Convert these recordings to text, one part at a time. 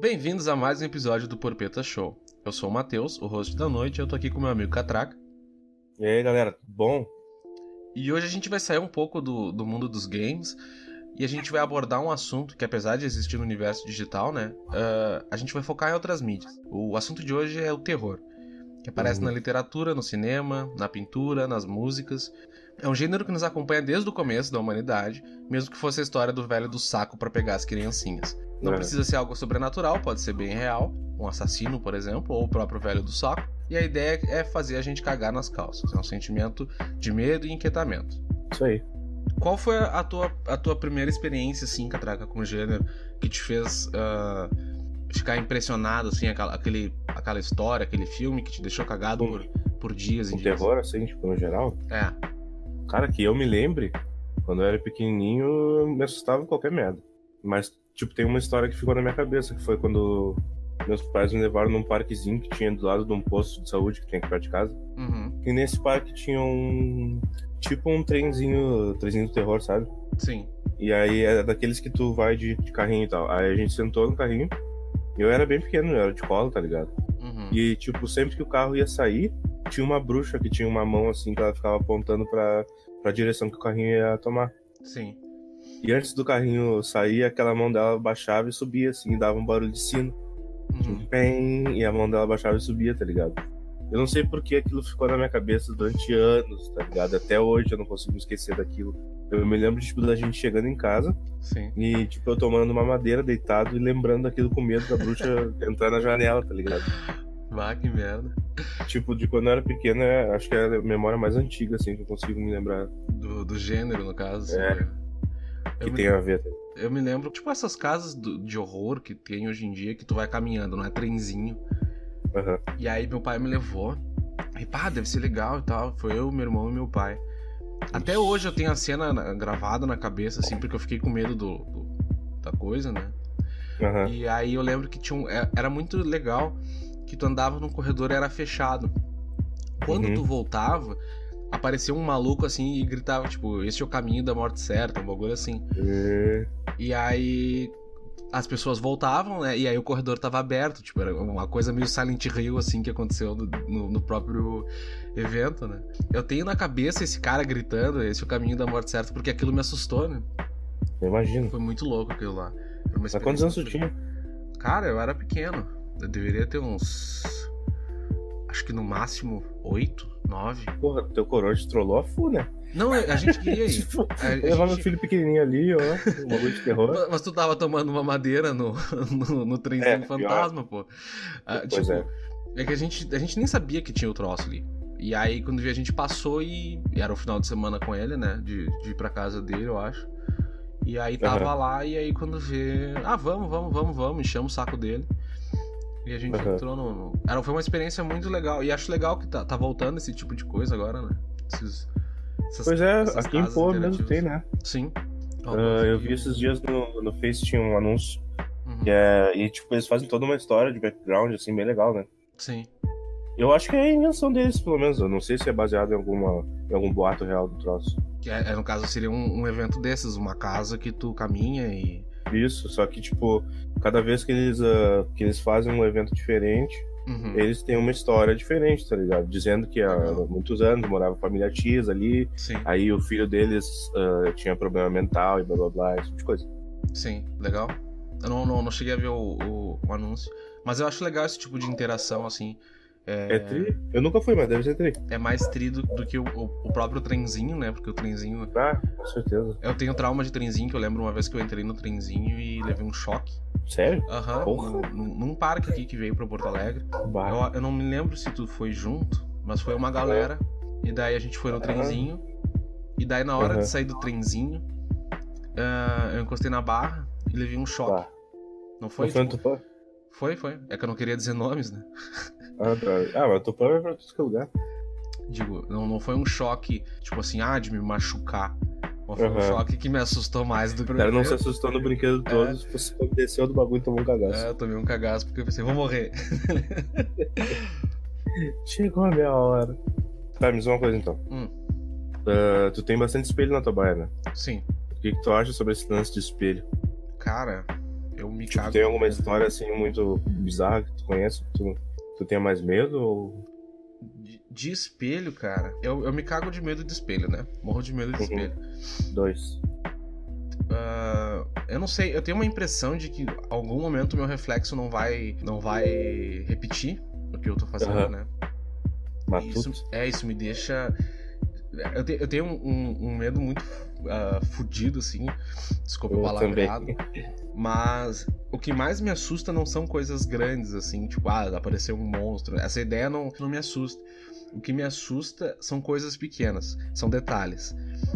Bem-vindos a mais um episódio do Porpeta Show. Eu sou o Matheus, o host da noite, e eu tô aqui com meu amigo Catraca. E aí, galera, tudo bom? E hoje a gente vai sair um pouco do, do mundo dos games e a gente vai abordar um assunto que, apesar de existir no universo digital, né, uh, a gente vai focar em outras mídias. O assunto de hoje é o terror, que aparece uhum. na literatura, no cinema, na pintura, nas músicas. É um gênero que nos acompanha desde o começo da humanidade, mesmo que fosse a história do velho do saco para pegar as criancinhas. Não é. precisa ser algo sobrenatural, pode ser bem real, um assassino, por exemplo, ou o próprio velho do saco. E a ideia é fazer a gente cagar nas calças. É um sentimento de medo e inquietamento. Isso aí. Qual foi a tua, a tua primeira experiência, assim, Catraca, com o gênero, que te fez uh, ficar impressionado, assim, aquela, aquele, aquela história, aquele filme que te deixou cagado por, por dias e um dias? terror, assim, tipo, no geral? É. Cara, que eu me lembre, quando eu era pequenininho, eu me assustava qualquer merda. Mas, tipo, tem uma história que ficou na minha cabeça, que foi quando meus pais me levaram num parquezinho que tinha do lado de um posto de saúde que tem aqui perto de casa. Uhum. E nesse parque tinha um. Tipo um trenzinho. Trenzinho do terror, sabe? Sim. E aí é daqueles que tu vai de, de carrinho e tal. Aí a gente sentou no carrinho. Eu era bem pequeno, eu era de colo, tá ligado? Uhum. E, tipo, sempre que o carro ia sair, tinha uma bruxa que tinha uma mão assim que ela ficava apontando pra, pra direção que o carrinho ia tomar. Sim. E antes do carrinho sair, aquela mão dela baixava e subia, assim, dava um barulho de sino. Uhum. Bem, e a mão dela baixava e subia, tá ligado? Eu não sei por que aquilo ficou na minha cabeça durante anos, tá ligado? Até hoje eu não consigo esquecer daquilo. Eu me lembro, tipo, da gente chegando em casa Sim. e, tipo, eu tomando uma madeira deitado e lembrando daquilo com medo da bruxa entrar na janela, tá ligado? Vá, que merda. Tipo, de quando eu era pequeno, é, acho que é a memória mais antiga, assim, que eu consigo me lembrar. Do, do gênero, no caso. É. Né? Que tem a ver. Eu me lembro, tipo, essas casas do, de horror que tem hoje em dia, que tu vai caminhando, não é trenzinho. Uhum. E aí meu pai me levou. E pá, deve ser legal e tal. Foi eu, meu irmão e meu pai. Até hoje eu tenho a cena gravada na cabeça, assim, porque eu fiquei com medo do, do da coisa, né? Uhum. E aí eu lembro que tinha um, é, era muito legal que tu andava num corredor e era fechado. Quando Uhum. tu voltava, aparecia um maluco assim e gritava, tipo, esse é o caminho da morte certa, um bagulho assim. E... E aí as pessoas voltavam, né? E aí o corredor tava aberto, tipo, era uma coisa meio Silent Hill, assim, que aconteceu no, no, no próprio evento, né? Eu tenho na cabeça esse cara gritando, esse é o caminho da morte certa, porque aquilo me assustou, né? Eu imagino. Foi muito louco aquilo lá. Mas quantos anos tu tinha? Cara, eu era pequeno. Eu deveria ter uns. Acho que no máximo oito, nove. Porra, teu coroa te trollou a fu, né? Não, a gente queria ir. Tipo, A- a levar meu gente- filho pequenininho ali, ó, um bagulho de terror. Mas- tu tava tomando uma madeira no, no, no trenzinho É, fantasma, pô. Ah, Pois tipo, é. é que a gente, a gente nem sabia que tinha o troço ali. E aí, quando vi, a gente passou e, e era o final de semana com ele, né? De, de ir pra casa dele, eu acho. E aí tava Aham. lá, e aí quando vê. Ah, vamos, vamos, vamos, vamos, enchemos o saco dele. E a gente Aham. entrou no. no- Era, foi uma experiência muito legal. E acho legal que tá, tá voltando esse tipo de coisa agora, né? Esses, essas- Pois é, aqui em Pô mesmo tem, né? Sim. Ah, eu vi esses dias no, no Face tinha um anúncio Uhum. que é. E tipo, eles fazem toda uma história de background, assim, bem legal, né? Sim. Eu acho que é a invenção deles, pelo menos. Eu não sei se é baseado em alguma em algum boato real do troço. Que é, é, no caso seria um, um evento desses, uma casa que tu caminha e. Isso, só que, tipo, cada vez que eles, ah, que eles fazem um evento diferente, Uhum. eles têm uma história diferente, tá ligado? Dizendo que há Legal. muitos anos morava a família X ali, Sim, aí o filho deles ah, tinha problema mental e blá blá blá, esse tipo de coisa. sim, legal. Eu não, não, não cheguei a ver o, o, o anúncio. Mas eu acho legal esse tipo de interação, assim. É, É tri? Eu nunca fui, mas deve ser tri. é mais tri do, do que o, o, próprio trenzinho, né? Porque o trenzinho. Ah, com certeza. Eu tenho trauma de trenzinho, que eu lembro uma vez que eu entrei no trenzinho e levei um choque. Sério? Aham. Porra. num, num parque aqui que veio pra Porto Alegre. Eu, eu não me lembro se tu foi junto, mas foi uma galera. E daí a gente foi no trenzinho. E daí na hora Aham. de sair do trenzinho, ah, eu encostei na barra e levei um choque. Bah. Não foi? Não foi tipo, foi, foi. É que eu não queria dizer nomes, né? Ah, tá. Ah, mas o Tupã vai pra todo que lugar. Digo, não, não foi um choque, tipo assim, ah, de me machucar. Mas foi um Aham. choque que me assustou mais do que O cara não se assustou no brinquedo todo, você desceu do bagulho e tomou um cagaço. É, eu tomei um cagaço porque eu pensei, vou morrer. Chegou a minha hora. Tá, me diz uma coisa então. Hum. Ah, tu tem bastante espelho na tua baia, né? Sim. O que, que tu acha sobre esse lance de espelho? Cara, eu me Tipo, cago. tem alguma história assim muito bizarra que tu conhece? Que tu, tu tenha mais medo? Ou... De, de espelho, cara, eu, eu me cago de medo de espelho, né? Morro de medo de Uhum. espelho. Dois. Ah, eu não sei, eu tenho uma impressão de que em algum momento meu reflexo não vai não vai repetir o que eu tô fazendo, Aham. né? Isso, é, isso me deixa. Eu, te- eu tenho um, um- um medo muito ah, fudido, assim. Desculpa o Eu palavreado. Mas o que mais me assusta não são coisas grandes, assim, tipo, ah, apareceu um monstro. Essa ideia não, não me assusta. O que me assusta são coisas pequenas, são detalhes.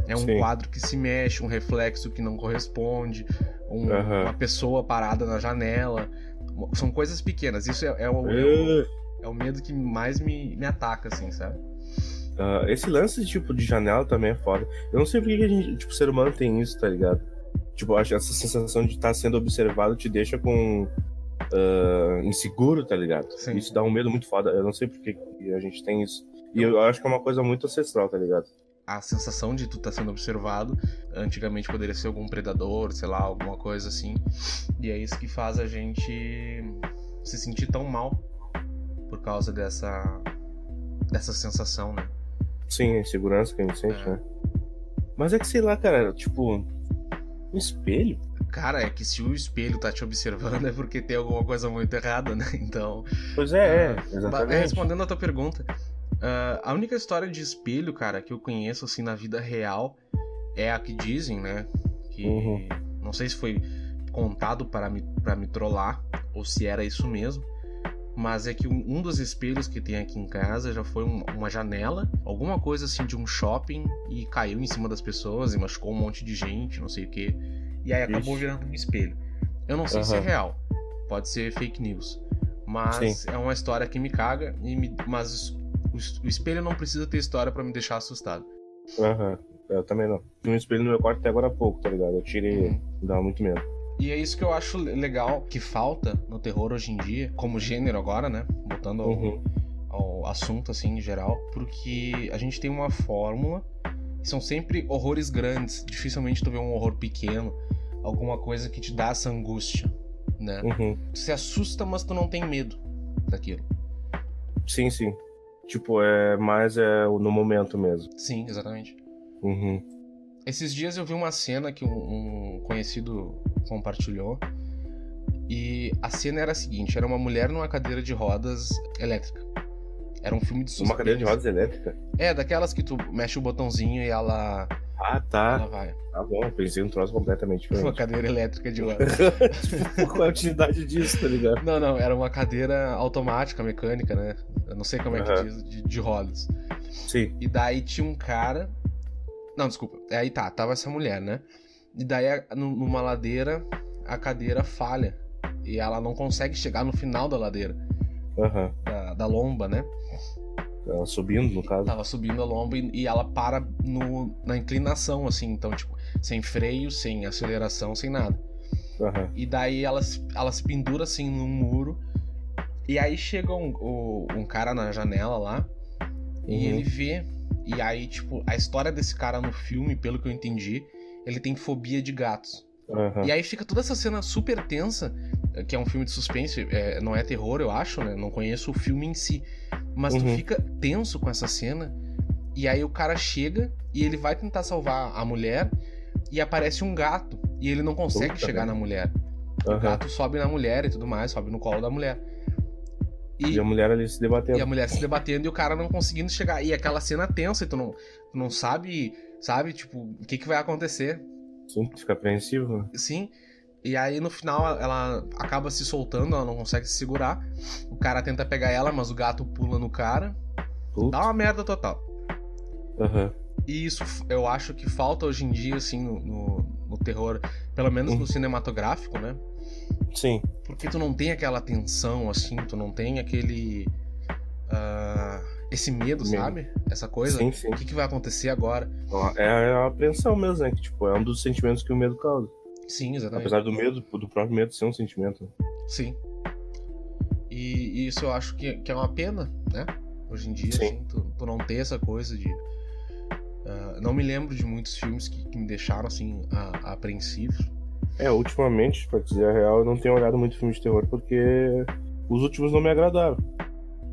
É um Sim. quadro que se mexe, um reflexo que não corresponde, um- uma pessoa parada na janela. São coisas pequenas. Isso é, é o, é o- Uh, é o medo que mais me, me ataca, assim, sabe? ah, esse lance tipo de janela também é foda. Eu não sei por que que a gente, tipo, o ser humano tem isso, tá ligado? Tipo, acho essa sensação de estar sendo observado te deixa com. ah, inseguro, tá ligado? Sim. Isso dá um medo muito foda. Eu não sei por que que a gente tem isso. E eu acho que é uma coisa muito ancestral, tá ligado? A sensação de tu estar sendo observado, antigamente poderia ser algum predador, sei lá, alguma coisa assim. E é isso que faz a gente se sentir tão mal por causa dessa dessa sensação, né? Sim, a insegurança que a gente sente, É. né? Mas é que sei lá, cara, tipo. Um espelho? Cara, é que se o espelho tá te observando é porque tem alguma coisa muito errada, né? Então, Pois é, é, Ba- exatamente. Respondendo a tua pergunta, ah, a única história de espelho, cara, que eu conheço assim na vida real é a que dizem, né? Que Uhum. não sei se foi contado para me, para me trollar ou se era isso mesmo. Mas é que um, dos espelhos que tem aqui em casa já foi um- uma janela, alguma coisa assim de um shopping e caiu em cima das pessoas e machucou um monte de gente, não sei o que. E aí acabou Ixi. virando um espelho. Eu não sei se é real, pode ser fake news. Mas Sim. é uma história que me caga, e me- mas o, o espelho não precisa ter história pra me deixar assustado. Aham. Eu também não. Tinha um espelho no meu quarto até agora há pouco, tá ligado? Eu tirei. Uhum. Dava muito medo. E é isso que eu acho le- legal, que falta no terror hoje em dia, como gênero agora, né? Botando ao, Uhum. ao assunto assim em geral, porque a gente tem uma fórmula, são sempre horrores grandes, dificilmente tu vê um horror pequeno, alguma coisa que te dá essa angústia, né? Uhum. Tu se assusta, mas tu não tem medo daquilo. Sim, sim. Tipo, é mais é no momento mesmo. Sim, exatamente. Uhum. Esses dias eu vi uma cena que um, um conhecido compartilhou. E a cena era a seguinte: era uma mulher numa cadeira de rodas elétrica. Era um filme de suspense. Uma cadeira de rodas elétrica? É, daquelas que tu mexe o botãozinho e ela, Ah, ela tá. vai. Tá bom, pensei num troço completamente Uma diferente. cadeira elétrica de rodas. tipo, qual é a utilidade disso, tá ligado? Não, não, era uma cadeira automática, mecânica, né? Eu não sei como é que diz, de, de rodas. Sim. E daí tinha um cara. Não, desculpa. Aí tá, tava essa mulher, né? E daí, numa ladeira, a cadeira falha. E ela não consegue chegar no final da ladeira, Aham. da, da lomba, né? Ela subindo, no caso. Tava subindo a lomba e, e ela para no, na inclinação, assim. Então, tipo, sem freio, sem aceleração, sem nada. Aham. E daí ela, se- ela se pendura assim num muro. E aí chega um, um cara na janela lá. E Uhum. ele vê. E aí, tipo, a história desse cara no filme, pelo que eu entendi, ele tem fobia de gatos. Aham. E aí fica toda essa cena super tensa, eh, que é um filme de suspense, é, não é terror, eu acho, né? Não conheço o filme em si. Mas tu Uhum. fica tenso com essa cena. E aí o cara chega e ele vai tentar salvar a mulher. E aparece um gato. E ele não consegue Puta chegar na mulher. O Aham. gato sobe na mulher e tudo mais, sobe no colo da mulher. E, E a mulher ali se debatendo. e a mulher se debatendo e o cara não conseguindo chegar. E aquela cena tensa, e tu não, tu não sabe, sabe, tipo, o que, que vai acontecer. Sim, fica apreensivo. né? Sim. E aí no final ela acaba se soltando, ela não consegue se segurar. O cara tenta pegar ela, mas o gato pula no cara. Puta. Dá uma merda total. Aham. E isso eu acho que falta hoje em dia, assim, no, no, no terror, pelo menos Uhum. no cinematográfico, né? Sim. Porque tu não tem aquela tensão, assim, tu não tem aquele. ah, esse medo, Medo. sabe? Essa coisa. Sim, sim. O que, que vai acontecer agora? É a, é a apreensão mesmo, né? Que, tipo, é um dos sentimentos que o medo causa. Sim, exatamente. Apesar do medo, do próprio medo ser um sentimento. Sim. E, e isso eu acho que, que é uma pena, né? Hoje em dia, Sim. assim, tu, tu não ter essa coisa de. ah, não me lembro de muitos filmes que, que me deixaram assim a- apreensivos. É, ultimamente, pra dizer a real, eu não tenho olhado muito filme de terror porque os últimos não me agradaram.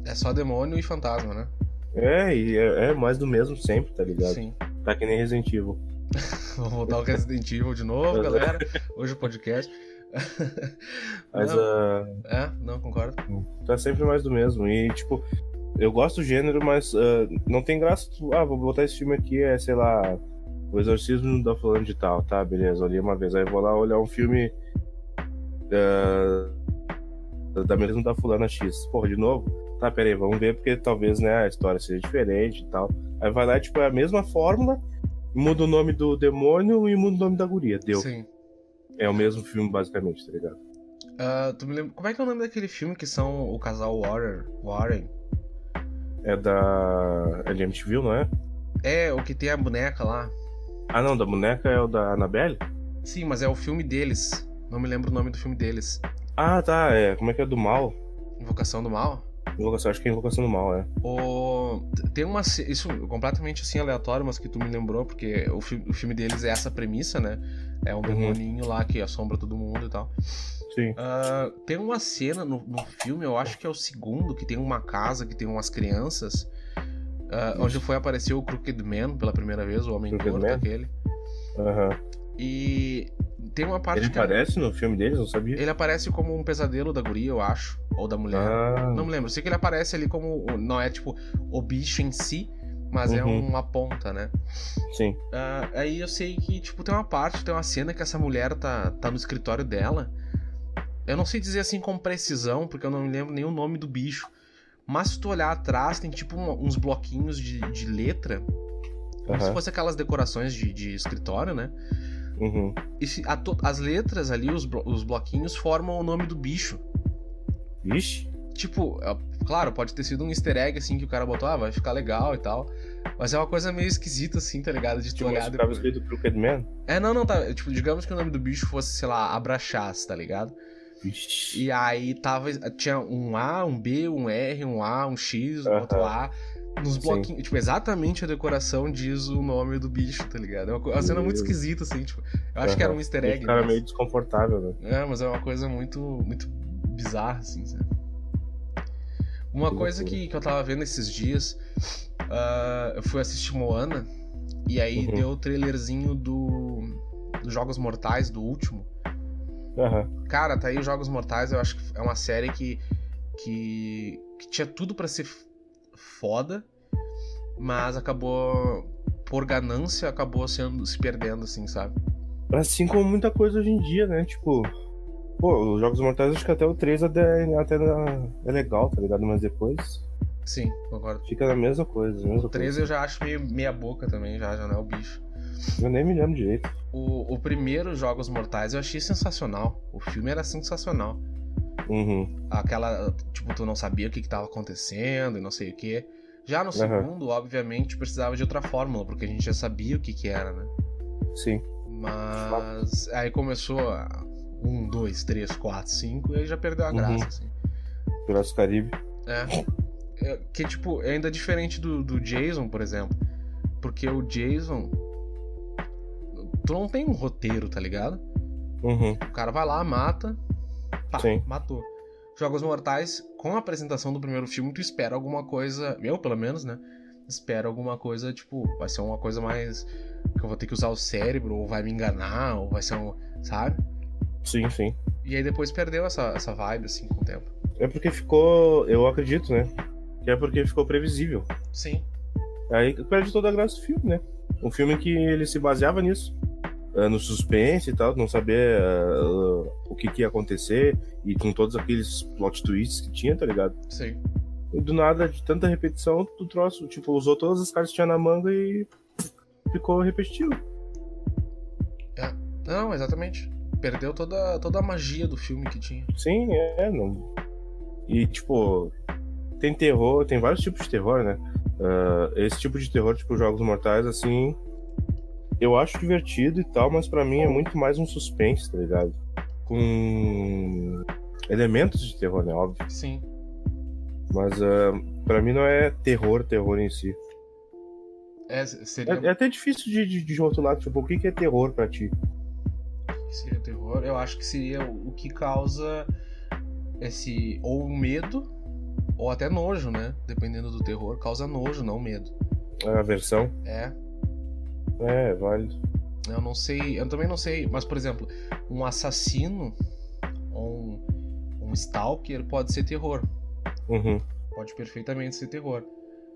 É só demônio e fantasma, né? É, e é, é mais do mesmo sempre, tá ligado? Sim. Tá que nem Resident Evil. Vou voltar ao Resident Evil de novo, galera. Hoje o podcast. Mas não, ah, É, não, concordo. tá sempre mais do mesmo. E, tipo, eu gosto do gênero, mas ah, não tem graça. tu- Ah, vou botar esse filme aqui, é, sei lá, O Exorcismo da Fulano de Tal. Tá, beleza, olhei uma vez. Aí vou lá olhar um filme ah, da mesma da Fulana X. Porra, de novo? Tá, peraí, vamos ver, porque talvez, né, a história seja diferente e tal. Aí vai lá, e, tipo, é a mesma fórmula, muda o nome do demônio e muda o nome da guria. Deu. Sim. É o mesmo filme, basicamente, tá ligado? Ah, tu me lembra... Como é que é o nome daquele filme que são o casal Warren? Warren? É da. É de MTV, não é? É, o que tem a boneca lá. Ah, não, da boneca é o da Annabelle? Sim, mas é o filme deles. Não me lembro o nome do filme deles. Ah, tá, é. Como é que é do mal? Invocação do Mal? Invocação, acho que é Invocação do Mal, é. O... Tem uma. Isso completamente assim aleatório, mas que tu me lembrou, porque o, fi- o filme deles é essa premissa, né? É um demoninho lá que assombra todo mundo e tal. Sim. Ah, tem uma cena no, no filme, eu acho que é o segundo, que tem uma casa que tem umas crianças. Ah, onde foi aparecer o Crooked Man pela primeira vez, o Homem Crooked Gordo Man? aquele. Aham. E tem uma parte Ele que aparece no filme deles, não sabia? ele aparece como um pesadelo da guria, eu acho. Ou da mulher. Ah, Não me lembro. Sei que ele aparece ali como. Não é tipo o bicho em si, mas é Uhum. uma ponta, né? sim. Ah, aí eu sei que, tipo, tem uma parte, tem uma cena que essa mulher tá, tá no escritório dela. Eu não sei dizer assim com precisão, porque eu não me lembro nem o nome do bicho. Mas se tu olhar atrás, tem tipo um- uns bloquinhos de, de letra. Como se Aham. fosse aquelas decorações de, de escritório, né? Uhum. E se- a as letras ali, os, blo- os bloquinhos, formam o nome do bicho. Vixe. Tipo, é- claro, pode ter sido um easter egg, assim, que o cara botou, ah, vai ficar legal e tal. Mas é uma coisa meio esquisita, assim, tá ligado? De tu Tipo, olhar depois. escrito Crooked Man? É, não, não, tá. Tipo, digamos que o nome do bicho fosse, sei lá, Abraxás, tá ligado? E aí tava. Tinha um A, um B, um R, um A, um X, um Aham. outro A. Nos Sim. bloquinhos. Tipo, exatamente a decoração diz o nome do bicho, tá ligado? É uma, uma cena muito esquisita, assim, tipo. Eu acho que era um easter egg. ficava mas- meio desconfortável, né? É, mas é uma coisa muito, muito bizarra, assim, sabe? Uma coisa que, que eu tava vendo esses dias, ah, eu fui assistir Moana, e aí Uhum. deu o trailerzinho do, dos Jogos Mortais, do último. Aham. Cara, tá aí os Jogos Mortais, eu acho que é uma série que, que, que tinha tudo pra ser foda, mas acabou, por ganância, acabou sendo, se perdendo, assim, sabe? Assim como muita coisa hoje em dia, né? Tipo, pô, os Jogos Mortais acho que até o 3 até, até é legal, tá ligado? Mas depois Sim, concordo. fica na mesma coisa. Mesma O 13 coisa. eu já acho meio meia boca também, já, já não é o bicho. Eu nem me lembro direito. O, o primeiro Jogos Mortais eu achei sensacional. O filme era sensacional. Uhum. Aquela, tipo, tu não sabia o que, que tava acontecendo e não sei o que. Já no segundo, obviamente, precisava de outra fórmula, porque a gente já sabia o que que era, né? Sim. Mas aí começou a 1, 2, 3, 4, 5 e aí já perdeu a Uhum. graça, assim. Piratas do Caribe. É. É, Que, tipo, é ainda diferente do, do Jason, por exemplo. Porque o Jason. Tu não tem um roteiro, tá ligado? Uhum. O cara vai lá, mata. Pá, Sim. matou. Jogos Mortais, com a apresentação do primeiro filme, tu espera alguma coisa. Eu, pelo menos, né? Espero alguma coisa, tipo, vai ser uma coisa mais. Que eu vou ter que usar o cérebro, ou vai me enganar, ou vai ser um. Sabe? Sim, sim. E aí depois perdeu essa, essa vibe, assim, com o tempo. É porque ficou. Eu acredito, né? Que é porque ficou previsível. Sim. Aí perde toda a graça do filme, né? Um filme que ele se baseava nisso. No suspense e tal, não saber ah, o que, que ia acontecer e com todos aqueles plot twists que tinha, tá ligado? Sim. E do nada, de tanta repetição, tu troço, tipo, usou todas as cartas que tinha na manga e ficou repetitivo. Não, exatamente. Perdeu toda, toda a magia do filme que tinha. Sim, é, não. E, tipo, tem terror, tem vários tipos de terror, né? Ah, esse tipo de terror, tipo, Jogos Mortais, assim, eu acho divertido e tal, mas pra mim é muito mais um suspense, tá ligado? Com elementos de terror, né? Óbvio. Sim. Mas ah, pra mim não é terror, terror em si. É, seria. É, é até difícil de, de, de rotular, tipo, o que, que é terror pra ti? que seria terror? Eu acho que seria o que causa esse ou medo ou até nojo, né? Dependendo do terror, causa nojo, não medo. A versão? É. É, válido. Eu não sei, eu também não sei, mas por exemplo, um assassino ou um, um stalker pode ser terror. Uhum. Pode perfeitamente ser terror.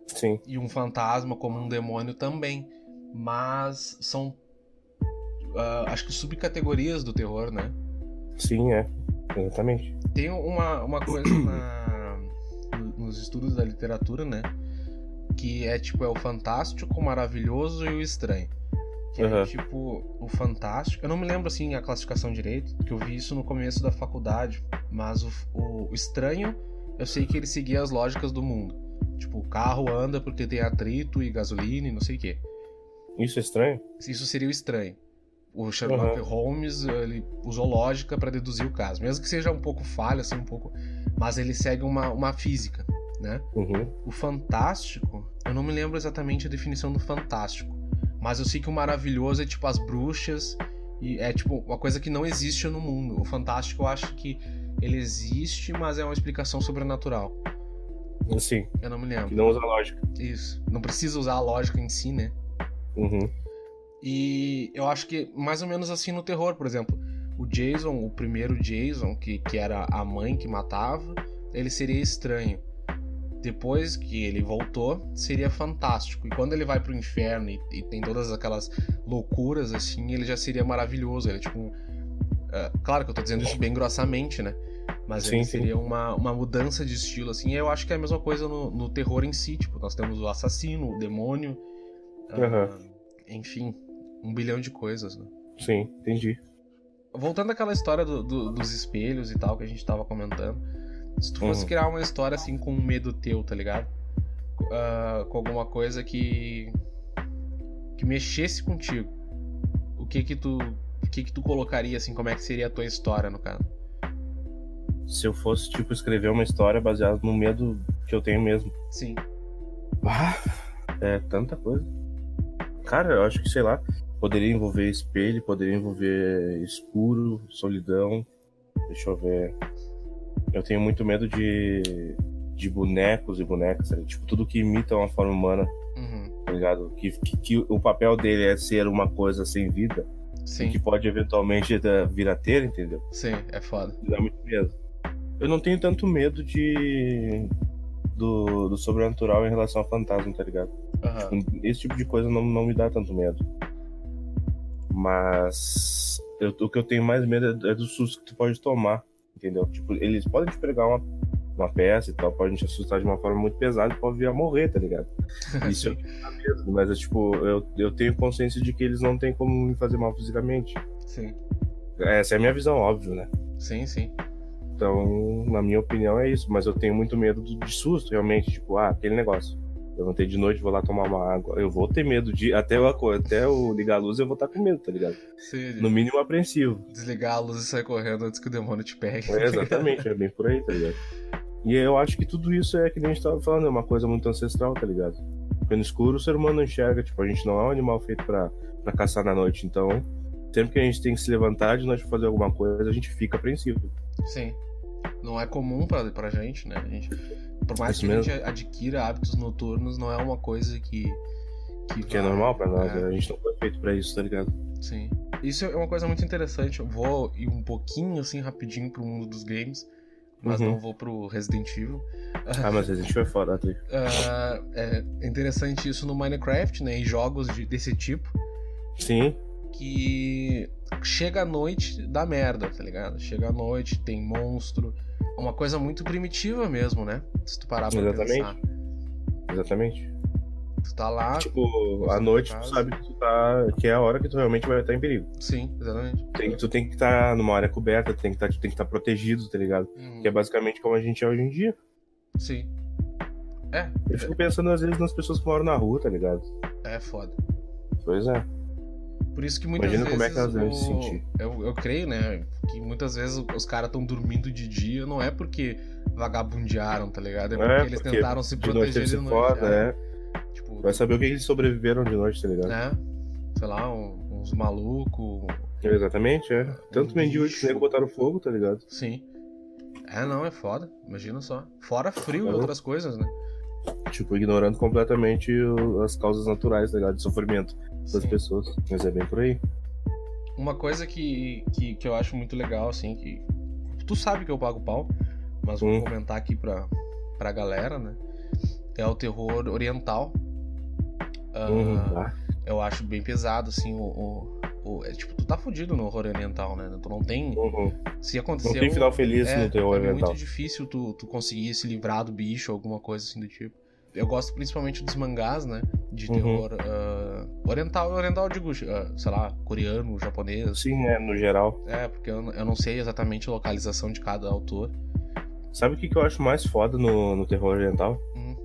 Sim. E um fantasma como um demônio também. Mas são uh, acho que subcategorias do terror, né? Sim, é. Exatamente. Tem uma, uma coisa na, nos estudos da literatura, né? Que é tipo, é o fantástico, o maravilhoso e o estranho. Que uhum. é tipo, o fantástico. Eu não me lembro assim a classificação direito, que eu vi isso no começo da faculdade. Mas o, o, o estranho, eu sei que ele seguia as lógicas do mundo. Tipo, o carro anda porque tem atrito e gasolina e não sei o quê. Isso é estranho? Isso seria o estranho. O Sherlock uhum. Holmes ele usou lógica para deduzir o caso, mesmo que seja um pouco falha, assim, um pouco, mas ele segue uma, uma física, né? Uhum. O fantástico, eu não me lembro exatamente a definição do fantástico, mas eu sei que o maravilhoso é tipo as bruxas e é tipo uma coisa que não existe no mundo. O fantástico eu acho que ele existe, mas é uma explicação sobrenatural. Sim. Eu não me lembro. Que não usa lógica. Isso. Não precisa usar a lógica em si, né? Uhum. E eu acho que mais ou menos assim no terror, por exemplo, o Jason, o primeiro Jason, que, que era a mãe que matava, ele seria estranho. Depois que ele voltou, seria fantástico. E quando ele vai pro inferno e, e tem todas aquelas loucuras assim, ele já seria maravilhoso. Ele é tipo. Uh, claro que eu tô dizendo isso bem grossamente, né? Mas sim, ele seria uma, uma mudança de estilo, assim. E eu acho que é a mesma coisa no, no terror em si. Tipo, nós temos o assassino, o demônio. Uhum. Uh, enfim, um bilhão de coisas, né? Sim, entendi. Voltando àquela história do, do, dos espelhos e tal que a gente tava comentando. Se tu fosse uhum. criar uma história assim com um medo teu, tá ligado? Uh, com alguma coisa que. que mexesse contigo. O que que tu. O que que tu colocaria, assim? Como é que seria a tua história, no caso? Se eu fosse, tipo, escrever uma história baseada no medo que eu tenho mesmo. Sim. Ah, é tanta coisa. Cara, eu acho que, sei lá, Poderia envolver espelho, poderia envolver escuro, solidão. Deixa eu ver. Eu tenho muito medo de, de bonecos e bonecas, sabe? tipo, tudo que imita uma forma humana. Uhum. Tá ligado? Que, que, que, o papel dele é ser uma coisa sem vida. Sim. Que pode eventualmente vir a ter, entendeu? Sim, é foda. Me dá muito medo. Eu não tenho tanto medo de. Do, do sobrenatural em relação a fantasma, tá ligado? Uhum. Esse tipo de coisa não, não me dá tanto medo. Mas eu, o que eu tenho mais medo é, é do susto que tu pode tomar, entendeu? Tipo, eles podem te pregar uma, uma peça e tal, podem te assustar de uma forma muito pesada e pode vir a morrer, tá ligado? Isso eu medo, mas é tipo, eu, eu tenho consciência de que eles não têm como me fazer mal fisicamente. Sim. Essa é a minha visão, óbvio, né? Sim, sim. Então, na minha opinião, é isso. Mas eu tenho muito medo de susto, realmente. Tipo, ah, aquele negócio. Levantei de noite, vou lá tomar uma água. Eu vou ter medo de. Até eu, até eu ligar a luz, eu vou estar com medo, tá ligado? Sim. No mínimo apreensivo. Desligar a luz e sair correndo antes que o demônio te pegue. É, exatamente, é bem por aí, tá ligado? E eu acho que tudo isso é que a gente tava falando, é uma coisa muito ancestral, tá ligado? Porque no escuro o ser humano não enxerga, tipo, a gente não é um animal feito para caçar na noite, então sempre que a gente tem que se levantar de noite pra fazer alguma coisa, a gente fica apreensivo. Sim. Não é comum pra, pra gente, né? A gente por mais Isso que mesmo. a gente adquira hábitos noturnos, não é uma coisa que. Que, que é normal pra nós, é. a gente não foi feito pra isso, tá ligado? Sim. Isso é uma coisa muito interessante. Eu vou ir um pouquinho assim rapidinho pro mundo dos games, mas uhum. não vou pro Resident Evil. Ah, mas Resident Evil é foda, Tri. Uh, é interessante isso no Minecraft, né? Em jogos de, desse tipo. Sim. Que chega à noite da merda, tá ligado? Chega à noite, tem monstro, uma coisa muito primitiva mesmo, né? Se tu parar pra Exatamente. pensar. Exatamente. Tu tá lá. Tipo, à noite tu sabe que tu tá. que é a hora que tu realmente vai estar em perigo. Sim, exatamente. Tem, tu tem que estar tá numa área coberta, tem que tá, tu tem que estar tá protegido, tá ligado? Uhum. Que é basicamente como a gente é hoje em dia. Sim. É. Eu fico pensando às vezes nas pessoas que moram na rua, tá ligado? É foda. Pois é. Por isso que muitas Imagina vezes. como é que elas devem se sentir. Eu, eu creio, né? Que muitas vezes os caras estão dormindo de dia, não é porque vagabundearam, tá ligado? É porque é, eles porque tentaram se proteger de noite. Foda, é. Tipo, Vai saber o que eles sobreviveram de noite, tá ligado? É. Sei lá, um, uns malucos. Exatamente, é. Tanto Um mendigo que botaram fogo, tá ligado? Sim. É, não, é foda. Imagina só. Fora frio e outras coisas, né? Tipo, ignorando completamente as causas naturais, tá ligado? De sofrimento das pessoas. Mas é bem por aí. Uma coisa que, que, que eu acho muito legal, assim, que. Tu sabe que eu pago pau, mas vou Hum. comentar aqui pra, pra galera, né? É o terror oriental. Ah, Uhum, tá. Eu acho bem pesado, assim, o. o, o- é, tipo, tu tá fudido no horror oriental, né? Tu não tem. Uhum. Se Não acontecer. tem final feliz é, no terror é oriental. muito difícil tu, tu conseguir se livrar do bicho ou alguma coisa assim do tipo. Eu gosto principalmente dos mangás, né? De Uhum. terror ah, oriental. Oriental, eu digo, ah, sei lá, coreano, japonês. Sim, é, no geral. É, porque eu, eu não sei exatamente a localização de cada autor. Sabe o que, que eu acho mais foda no, no terror oriental? Uhum.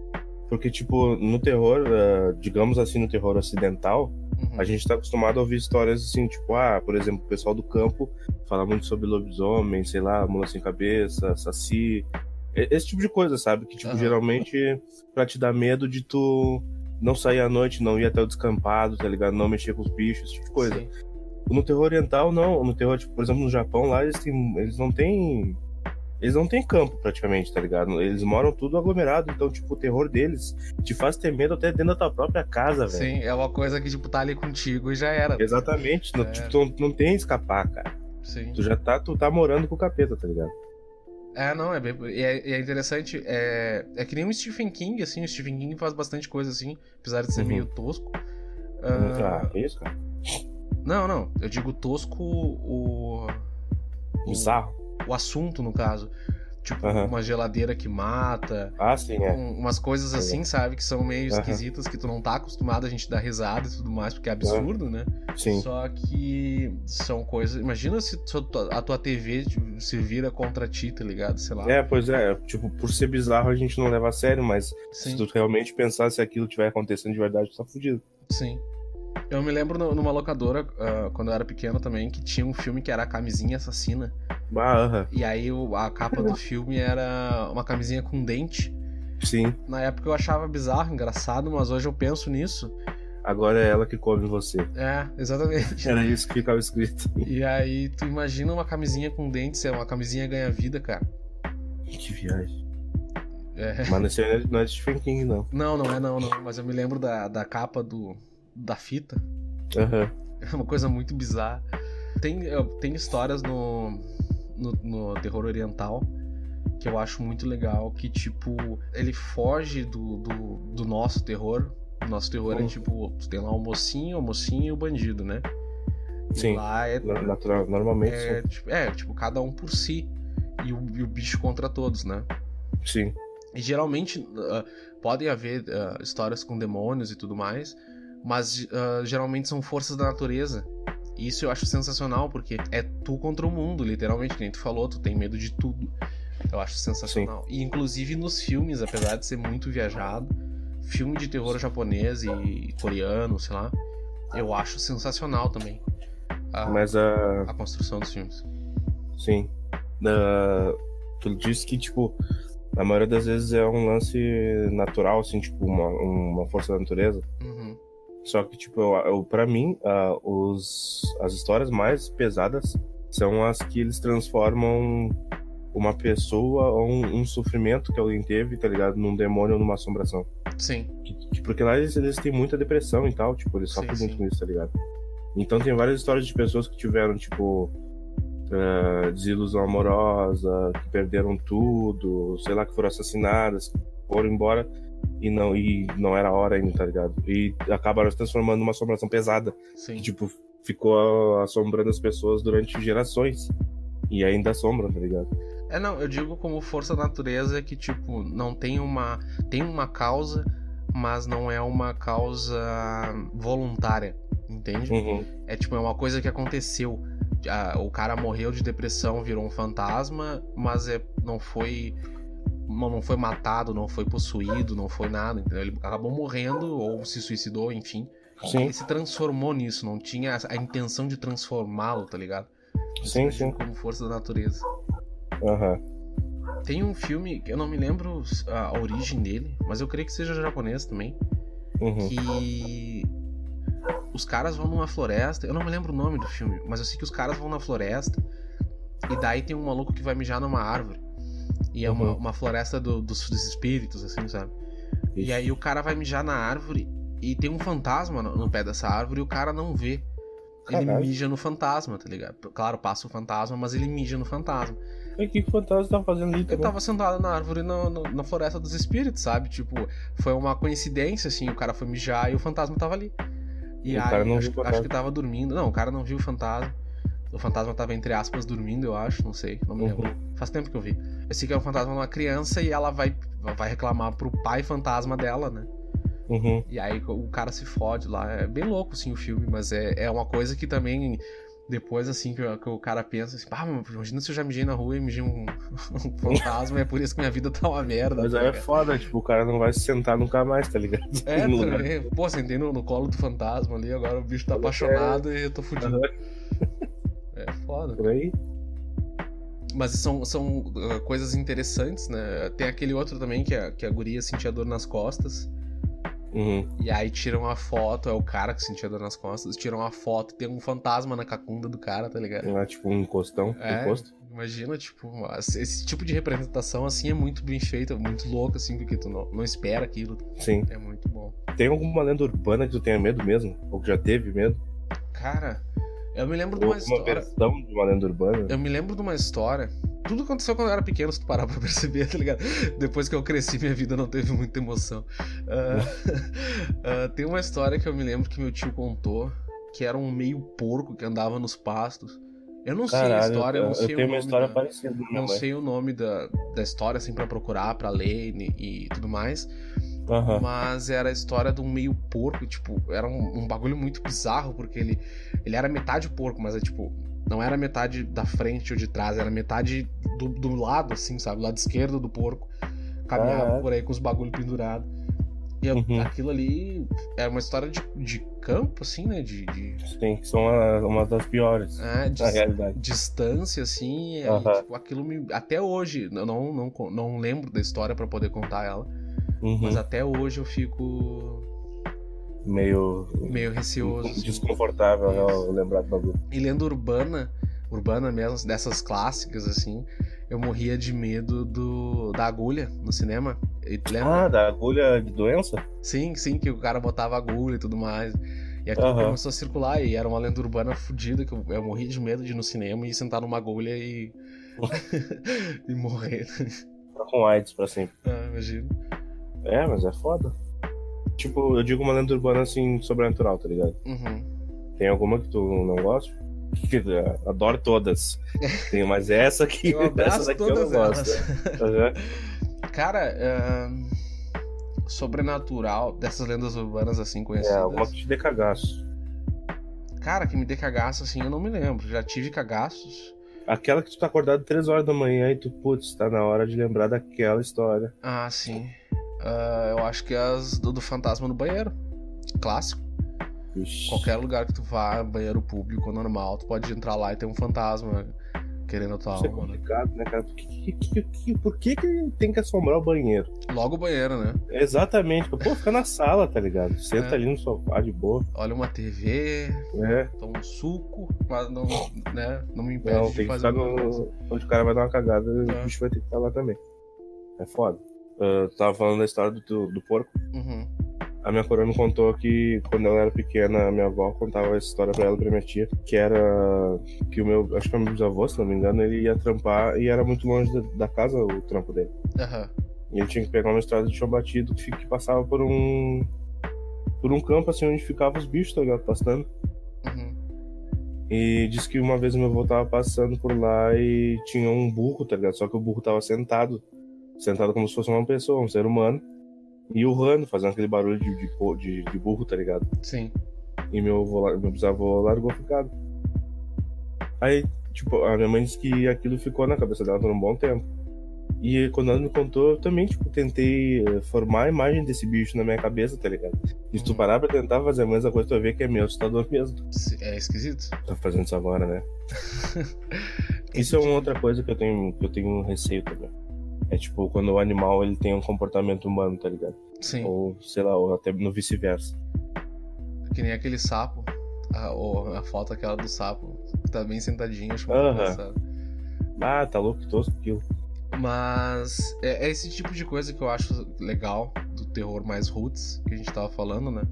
Porque, tipo, no terror, eh, digamos assim, no terror ocidental, Uhum. a gente tá acostumado a ouvir histórias assim, tipo, ah, por exemplo, o pessoal do campo fala muito sobre lobisomem, sei lá, mula sem cabeça, saci. Esse tipo de coisa, sabe? Que, tipo, Aham. geralmente pra te dar medo de tu não sair à noite, não ir até o descampado, tá ligado? Não mexer com os bichos, esse tipo de coisa. Sim. No terror oriental, não. No terror, tipo, por exemplo, no Japão, lá eles, têm, eles não têm. Eles não têm campo, praticamente, tá ligado? Eles moram tudo aglomerado, então, tipo, o terror deles te faz ter medo até dentro da tua própria casa, velho. Sim, é uma coisa que, tipo, tá ali contigo e já era. Exatamente. Não, É. tipo, tu não, não tem escapar, cara. Sim. Tu já tá, tu tá morando com o capeta, tá ligado? É, não, é bem. E é, é interessante. É, é que nem o Stephen King, assim. O Stephen King faz bastante coisa assim, apesar de ser Uhum. meio tosco. Ah, Ah, que isso, cara? não, não. Eu digo tosco o. o- Bizarro. o assunto, no caso. Tipo, Aham. uma geladeira que mata, Ah, sim, é. um- umas coisas assim, sabe? Que são meio Aham. esquisitas, que tu não tá acostumado a gente dar risada e tudo mais, porque é absurdo, né? Sim. Só que são coisas. Imagina se a tua TV se vira contra ti, tá ligado? Sei lá. É, pois é. Tipo, por ser bizarro a gente não leva a sério, mas Sim. se tu realmente pensar se aquilo estiver acontecendo de verdade, tu tá fudido. Sim. Eu me lembro no- numa locadora, ah, quando eu era pequeno também, que tinha um filme que era a Camisinha Assassina. Ah, aham. E aí o- a capa do filme era uma camisinha com dente. Sim. Na época eu achava bizarro, engraçado, mas hoje eu penso nisso. Agora é ela que come você. É, exatamente. Era isso que ficava escrito. E aí tu imagina uma camisinha com dente, se é uma camisinha ganha-vida, cara. Que viagem. É. Mas esse aí não é de Stephen King, não. Não, não é não, não. Mas eu me lembro da, da capa do, da fita. Aham. É uma coisa muito bizarra. Tem, tem histórias no, no, no terror oriental que eu acho muito legal, que tipo, ele foge do, do, do nosso terror. O nosso terror é Hum. tipo, tem lá o mocinho, o mocinho e o bandido, né? E Sim. lá é, Na- Natural, normalmente, é, tipo, é, tipo, cada um por si. E o, e o bicho contra todos, né? sim. E geralmente ah, podem haver ah, histórias com demônios e tudo mais, mas ah, geralmente são forças da natureza. E isso eu acho sensacional, porque é tu contra o mundo, literalmente, que nem tu falou, tu tem medo de tudo. Eu acho sensacional. E inclusive nos filmes, apesar de ser muito viajado, filme de terror japonês e coreano, sei lá, eu acho sensacional também. A, Mas a. a construção dos filmes. Sim. Da- tu disse que, tipo, na maioria das vezes é um lance natural, assim, tipo, uma, uma força da natureza. Uhum. Só que, tipo, eu, eu, pra mim, ah, os, as histórias mais pesadas são as que eles transformam uma pessoa ou um, um sofrimento que alguém teve, tá ligado? Num demônio ou numa assombração. Sim, Que- que- porque lá eles, eles têm muita depressão e tal, tipo, eles Sim, sofrem muito sim. com isso, tá ligado? Então tem várias histórias de pessoas que tiveram, tipo, ah, desilusão amorosa, que perderam tudo, sei lá, que foram assassinadas, que foram embora e não, e não era a hora ainda, tá ligado? E acabaram se transformando numa assombração pesada, sim. que, tipo, ficou assombrando as pessoas durante gerações. E ainda assombram, tá ligado? É, não, eu digo como força da natureza que, tipo, não tem uma. Tem uma causa, mas não é uma causa voluntária, entende? Uhum. É tipo, é uma coisa que aconteceu. Ah, o cara morreu de depressão, virou um fantasma, mas é, não foi. Não foi matado, não foi possuído, não foi nada, entendeu? Ele acabou morrendo ou se suicidou, enfim. Sim, Ele se transformou nisso, não tinha a intenção de transformá-lo, tá ligado? Sim, sim. Como força da natureza. Aham. Tem um filme, que eu não me lembro a origem dele, mas eu creio que seja japonês também, Uhum. que os caras vão numa floresta. Eu não me lembro o nome do filme, mas eu sei que os caras vão na floresta. E daí tem um maluco que vai mijar numa árvore. E é uma, Uhum. uma floresta do- dos, dos espíritos, assim, sabe? E aí o cara vai mijar na árvore e tem um fantasma no, no pé dessa árvore e o cara não vê. Ele Caralho. mija no fantasma, tá ligado? Claro, passa o fantasma, mas ele mija no fantasma. E o que o fantasma tava fazendo ali Eu também? tava sentado na árvore no- no- na floresta dos espíritos, sabe? Tipo, foi uma coincidência, assim, o cara foi mijar e o fantasma tava ali. E, E aí, acho, acho que tava dormindo. Não, o cara não viu o fantasma. O fantasma tava, entre aspas, dormindo, eu acho, não sei, não me lembro. Uhum. Faz tempo que eu vi. Eu sei que é o fantasma de uma criança e ela vai, vai reclamar pro pai fantasma dela, né? Uhum. E aí o cara se fode lá. É bem louco, assim, o filme, mas é, é uma coisa que também. Depois, assim, que, o- que o cara pensa assim, ah, imagina se eu já mijei na rua e mijei um, um fantasma, é por isso que minha vida tá uma merda. Mas tá aí é foda, tipo, o cara não vai se sentar nunca mais, tá ligado? É, No lugar. também. Pô, sentei no, no colo do fantasma ali, agora o bicho tá É. apaixonado e eu tô fudido. É foda. Por aí. Mas são, são uh, coisas interessantes, né? Tem aquele outro também que a, que a guria sentia dor nas costas. Uhum. E aí tiram uma foto, é o cara que sentia dor nas costas, tiram uma foto tem um fantasma na cacunda do cara, tá ligado? Lá, tipo, um encostão. É, encosto. imagina, tipo, esse tipo de representação assim é muito bem feito, é muito louco, assim, porque tu não, não espera aquilo. Sim. É muito bom. Tem alguma lenda urbana que tu tenha medo mesmo? Ou que já teve medo? Cara, eu me lembro de uma alguma história. versão de uma lenda urbana? Eu me lembro de uma história. Tudo aconteceu quando eu era pequeno, se tu parar pra perceber, tá ligado? Depois que eu cresci, minha vida não teve muita emoção. Ah, ah, tem uma história que eu me lembro que meu tio contou, que era um meio porco que andava nos pastos. Eu não sei a Caralho, história, eu não sei o uma nome história da- parecida Não sei o nome da, da história, assim, pra procurar, pra ler e, e tudo mais. Aham. Mas era a história de um meio porco, tipo, era um, um bagulho muito bizarro, porque ele, ele era metade porco, mas é tipo, não era metade da frente ou de trás, era metade do, do lado, assim, sabe? Lado esquerdo do porco. Caminhava Caraca. por aí com os bagulhos pendurados. E Uhum. aquilo ali era uma história de, de campo, assim, né? De, de, Sim, que são uma, uma das piores, é, de na realidade. distância, assim. e aí, Aham. tipo, aquilo me. Até hoje, eu não, não, não lembro da história pra poder contar ela, Uhum. mas até hoje eu fico Meio meio receoso. assim. desconfortável né, ao lembrar do bagulho. E lenda urbana, urbana mesmo, dessas clássicas, assim, eu morria de medo do da agulha no cinema. Lembra? Ah, da agulha de doença? Sim, sim, que o cara botava agulha e tudo mais. E aquilo Aham. começou a circular e era uma lenda urbana fodida que eu, eu morria de medo de ir no cinema e sentar numa agulha e. e morrer. Tá com AIDS pra sempre. Ah, imagina. É, mas é foda. Tipo, eu digo uma lenda urbana assim, sobrenatural, tá ligado? Uhum. Tem alguma que tu não gosta? Eh, adoro todas. Tem, mas essa aqui, Eu abraço essa daqui eu não gosto. Cara, ahn, sobrenatural, dessas lendas urbanas assim É, conhecidas. alguma que te dê cagaço. Cara, que me dê cagaço assim, eu não me lembro. Já tive cagaços. Aquela que tu tá acordado 3 horas da manhã e tu, putz, tá na hora de lembrar daquela história. Ah, sim. Ah, eu acho que as do, do fantasma no banheiro. Clássico. Ixi. Qualquer lugar que tu vá, banheiro público normal, tu pode entrar lá e ter um fantasma querendo a tua Isso é alma, né? complicado, né, cara? Por que, que, que- que- por que, que tem que assombrar o banheiro? Logo o banheiro, né? Exatamente. Pô, fica na sala, tá ligado? Senta É. ali no sofá de boa. Olha uma TV, É. toma um suco, mas não, né, não me impede Não, de tem que fazer ficar alguma coisa. no... onde o cara vai dar uma cagada, É. o bicho vai ter que estar lá também. É foda. Eu tava falando da história do, do, porco. Uhum. A minha coroa me contou que quando ela era pequena, a minha avó contava essa história pra ela pra minha tia, que era que o meu, acho que o meu bisavô, se não me engano, ele ia trampar e era muito longe da, da casa o trampo dele. Aham. E ele tinha que pegar uma estrada de chão batido que, que passava por um por um campo assim onde ficavam os bichos, tá ligado? Pastando. Uhum. E disse que uma vez meu avô tava passando por lá e tinha um burro, tá ligado? Só que o burro tava sentado. Sentado como se fosse uma pessoa, um ser humano. E urrando, fazendo aquele barulho de, de, de, de burro, tá ligado? Sim. E meu, avô, meu bisavô largou ficado. Aí, tipo, a minha mãe disse que aquilo ficou na cabeça dela por um bom tempo. E quando ela me contou, eu também, tipo, tentei eh, formar a imagem desse bicho na minha cabeça, tá ligado? E se tu Uhum. parar pra tentar fazer a mesma coisa, tu vai ver que é meio assustador mesmo. É esquisito. Tá fazendo isso agora, né? Isso é uma outra coisa que eu tenho, que eu tenho receio também. É tipo, quando o animal ele tem um comportamento humano, tá ligado? Sim. Ou, sei lá, ou até no vice-versa. Que nem aquele sapo a, a foto aquela do sapo, que tá bem sentadinho, acho muito Aham. engraçado. Ah, tá louco, que tosco aquilo. Mas é, é esse tipo de coisa que eu acho legal do terror mais roots, que a gente tava falando, né?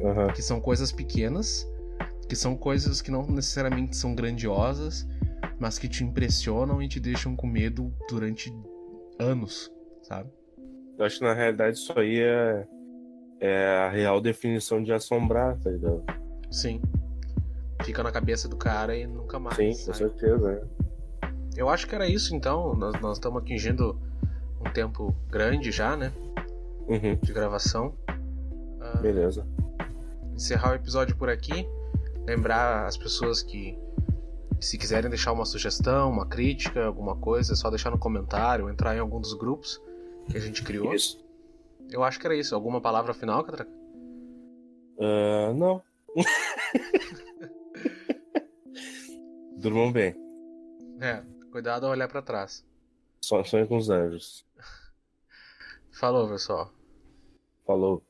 Aham. Que são coisas pequenas, que são coisas que não necessariamente são grandiosas, mas que te impressionam e te deixam com medo durante anos, sabe? Eu acho que na realidade isso aí é, é a real definição de assombrar, tá ligado? Sim. Fica na cabeça do cara e nunca mais. Sim, com certeza. É. Eu acho que era isso então. Nós nós estamos atingindo um tempo grande já, né? Uhum, De gravação. Ah, beleza. encerrar o episódio por aqui. Lembrar as pessoas que, se quiserem deixar uma sugestão, uma crítica, alguma coisa, é só deixar no comentário, entrar em algum dos grupos que a gente criou. Isso. Eu acho que era isso. Alguma palavra final, Catraca? Ah, não. Durmam bem. É, cuidado ao olhar pra trás. Só sonho com os anjos. Falou, pessoal. Falou.